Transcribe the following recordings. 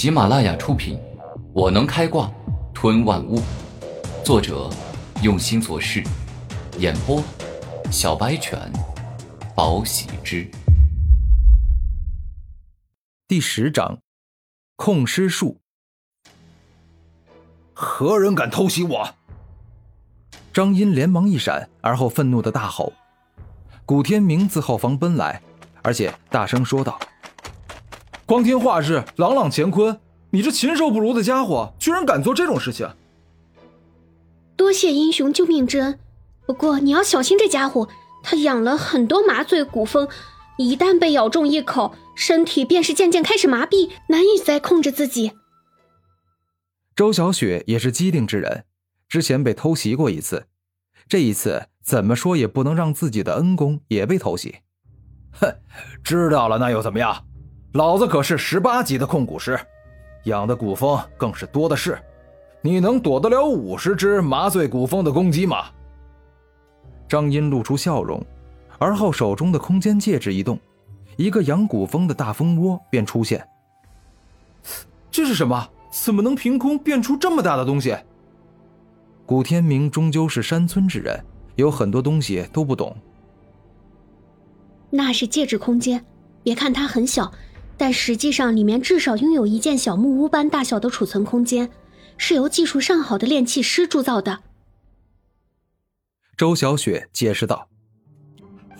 喜马拉雅出品，《我能开挂吞万物》，作者用心做事，演播小白犬，宝喜之。第十章，控尸术。何人敢偷袭我？张音连忙一闪，而后愤怒的大吼。古天明自后方奔来，而且大声说道。光天化日，朗朗乾坤，你这禽兽不如的家伙，居然敢做这种事情！多谢英雄救命之恩，不过你要小心这家伙，他养了很多麻醉蛊蜂，一旦被咬中一口，身体便是渐渐开始麻痹，难以再控制自己。周小雪也是机灵之人，之前被偷袭过一次，这一次怎么说也不能让自己的恩公也被偷袭。哼，知道了那又怎么样？老子可是十八级的控蛊师，养的蛊蜂更是多的是。你能躲得了五十只麻醉蛊蜂的攻击吗？张音露出笑容，而后手中的空间戒指一动，一个养蛊蜂的大蜂窝便出现。这是什么？怎么能凭空变出这么大的东西？古天明终究是山村之人，有很多东西都不懂。那是戒指空间，别看它很小。但实际上，里面至少拥有一间小木屋般大小的储存空间，是由技术上好的炼器师铸造的。周小雪解释道：“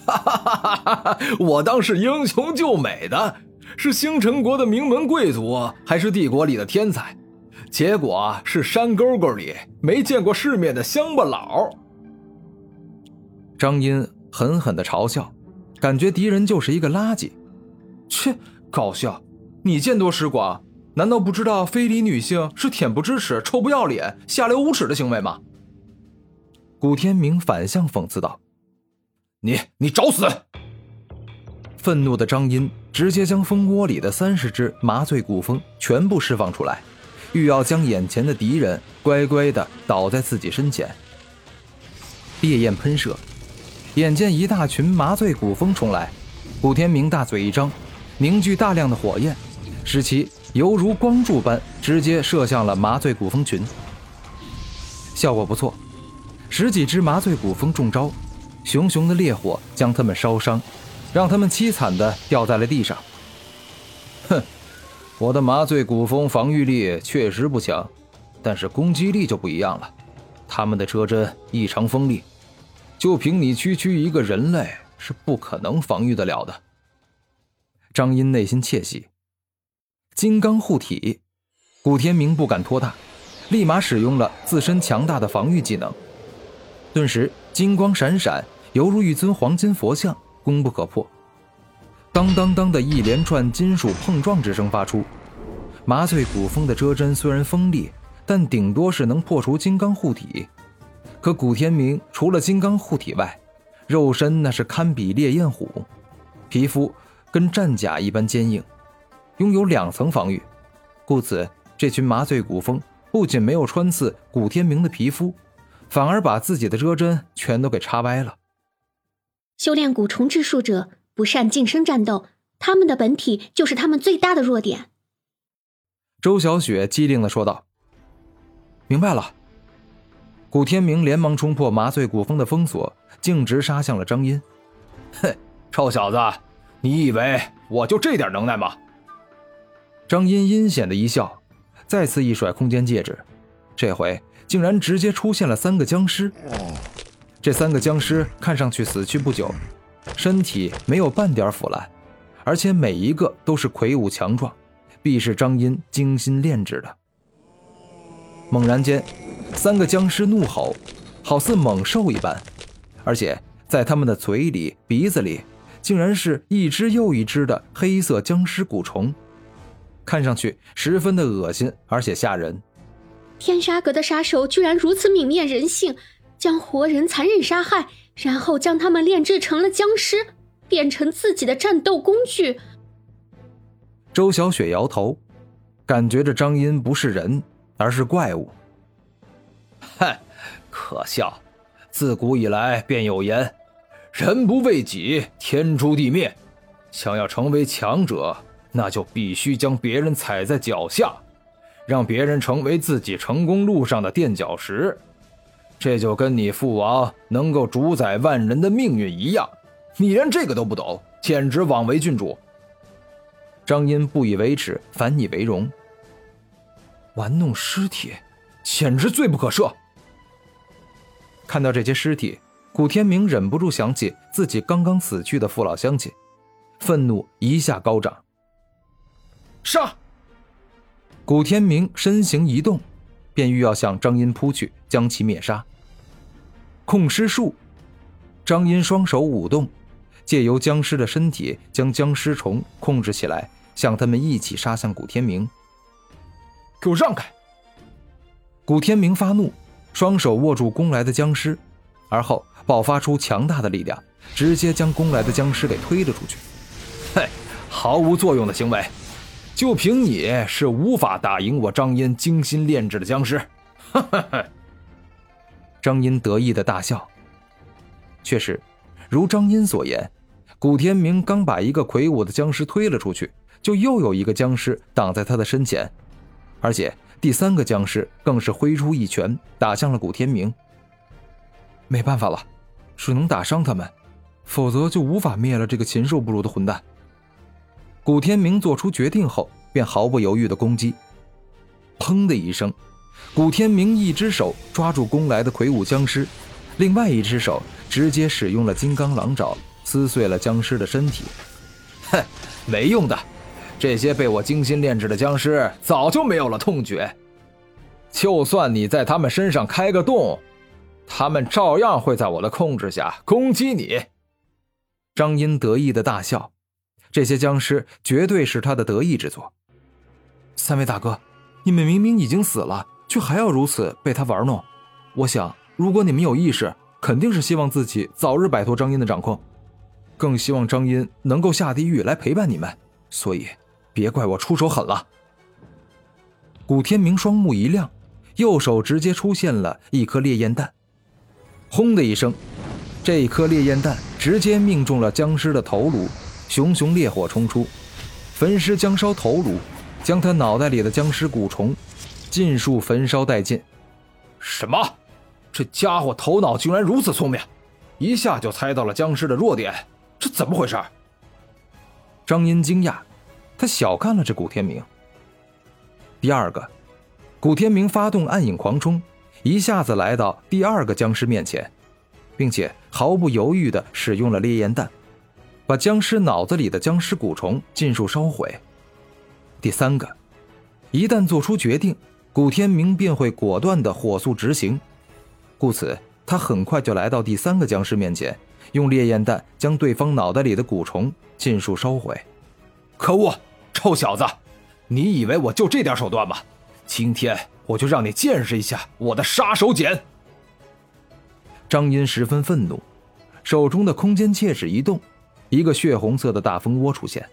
哈哈哈哈哈哈！我当是英雄救美的，是星辰国的名门贵族，还是帝国里的天才？结果是山沟沟里没见过世面的乡巴佬。”张音狠狠的嘲笑，感觉敌人就是一个垃圾。切！搞笑！你见多识广，难道不知道非礼女性是恬不知耻、臭不要脸、下流无耻的行为吗？古天明反向讽刺道：“你你找死！”愤怒的张音直接将蜂窝里的三十只麻醉蛊蜂全部释放出来，欲要将眼前的敌人乖乖的倒在自己身前。烈焰喷射，眼见一大群麻醉蛊蜂冲来，古天明大嘴一张。凝聚大量的火焰，使其犹如光柱般直接射向了麻醉蛊蜂群。效果不错，十几只麻醉蛊蜂中招，熊熊的烈火将它们烧伤，让他们凄惨的掉在了地上。哼，我的麻醉蛊蜂防御力确实不强，但是攻击力就不一样了。他们的车针异常锋利，就凭你区区一个人类是不可能防御得了的。张音内心窃喜，金刚护体，古天明不敢托大，立马使用了自身强大的防御技能，顿时金光闪闪，犹如一尊黄金佛像，攻不可破。当当当的一连串金属碰撞之声发出，麻醉古风的遮针虽然锋利，但顶多是能破除金刚护体，可古天明除了金刚护体外，肉身那是堪比烈焰虎，皮肤。跟战甲一般坚硬，拥有两层防御，故此这群麻醉蛊蜂不仅没有穿刺古天明的皮肤，反而把自己的遮针全都给插歪了。修炼蛊虫之术者不善近身战斗，他们的本体就是他们最大的弱点。周小雪机灵的说道：“明白了。”古天明连忙冲破麻醉古风的封锁，径直杀向了张音。哼，臭小子！你以为我就这点能耐吗？张音阴险的一笑，再次一甩空间戒指，这回竟然直接出现了三个僵尸。这三个僵尸看上去死去不久，身体没有半点腐烂，而且每一个都是魁梧强壮，必是张音精心炼制的。猛然间，三个僵尸怒吼，好似猛兽一般，而且在他们的嘴里、鼻子里。竟然是一只又一只的黑色僵尸蛊虫，看上去十分的恶心而且吓人。天杀阁的杀手居然如此泯灭人性，将活人残忍杀害，然后将他们炼制成了僵尸，变成自己的战斗工具。周小雪摇头，感觉这张音不是人，而是怪物。哼，可笑！自古以来便有言。人不为己，天诛地灭。想要成为强者，那就必须将别人踩在脚下，让别人成为自己成功路上的垫脚石。这就跟你父王能够主宰万人的命运一样，你连这个都不懂，简直枉为郡主。张英不以为耻，反以为荣。玩弄尸体，简直罪不可赦。看到这些尸体，古天明忍不住想起自己刚刚死去的父老乡亲，愤怒一下高涨。杀！古天明身形一动，便欲要向张音扑去，将其灭杀。控尸术，张音双手舞动，借由僵尸的身体将僵尸虫控制起来，向他们一起杀向古天明。给我让开！古天明发怒，双手握住攻来的僵尸，而后爆发出强大的力量，直接将攻来的僵尸给推了出去。嘿，毫无作用的行为，就凭你是无法打赢我张英精心炼制的僵尸！哈哈哈！张英得意的大笑。确实，如张英所言，古天明刚把一个魁梧的僵尸推了出去，就又有一个僵尸挡在他的身前。而且第三个僵尸更是挥出一拳打向了古天明。没办法了，只能打伤他们，否则就无法灭了这个禽兽不如的混蛋。古天明做出决定后，便毫不犹豫的攻击。砰的一声，古天明一只手抓住攻来的魁梧僵尸，另外一只手直接使用了金刚狼爪，撕碎了僵尸的身体。哼，没用的。这些被我精心炼制的僵尸早就没有了痛觉，就算你在他们身上开个洞，他们照样会在我的控制下攻击你。张英得意的大笑，这些僵尸绝对是他的得意之作。三位大哥，你们明明已经死了，却还要如此被他玩弄。我想，如果你们有意识，肯定是希望自己早日摆脱张英的掌控，更希望张英能够下地狱来陪伴你们。所以。别怪我出手狠了。古天明双目一亮，右手直接出现了一颗烈焰弹，轰的一声，这一颗烈焰弹直接命中了僵尸的头颅，熊熊烈火冲出，焚尸将烧头颅，将他脑袋里的僵尸蛊虫尽数焚烧殆尽。什么？这家伙头脑竟然如此聪明，一下就猜到了僵尸的弱点，这怎么回事？张英惊讶。他小看了这古天明。第二个，古天明发动暗影狂冲，一下子来到第二个僵尸面前，并且毫不犹豫地使用了烈焰弹，把僵尸脑子里的僵尸蛊虫尽数烧毁。第三个，一旦做出决定，古天明便会果断地火速执行，故此他很快就来到第三个僵尸面前，用烈焰弹将对方脑袋里的蛊虫尽数烧毁。可恶！臭小子，你以为我就这点手段吗？今天我就让你见识一下我的杀手锏！张音十分愤怒，手中的空间戒指一动，一个血红色的大蜂窝出现。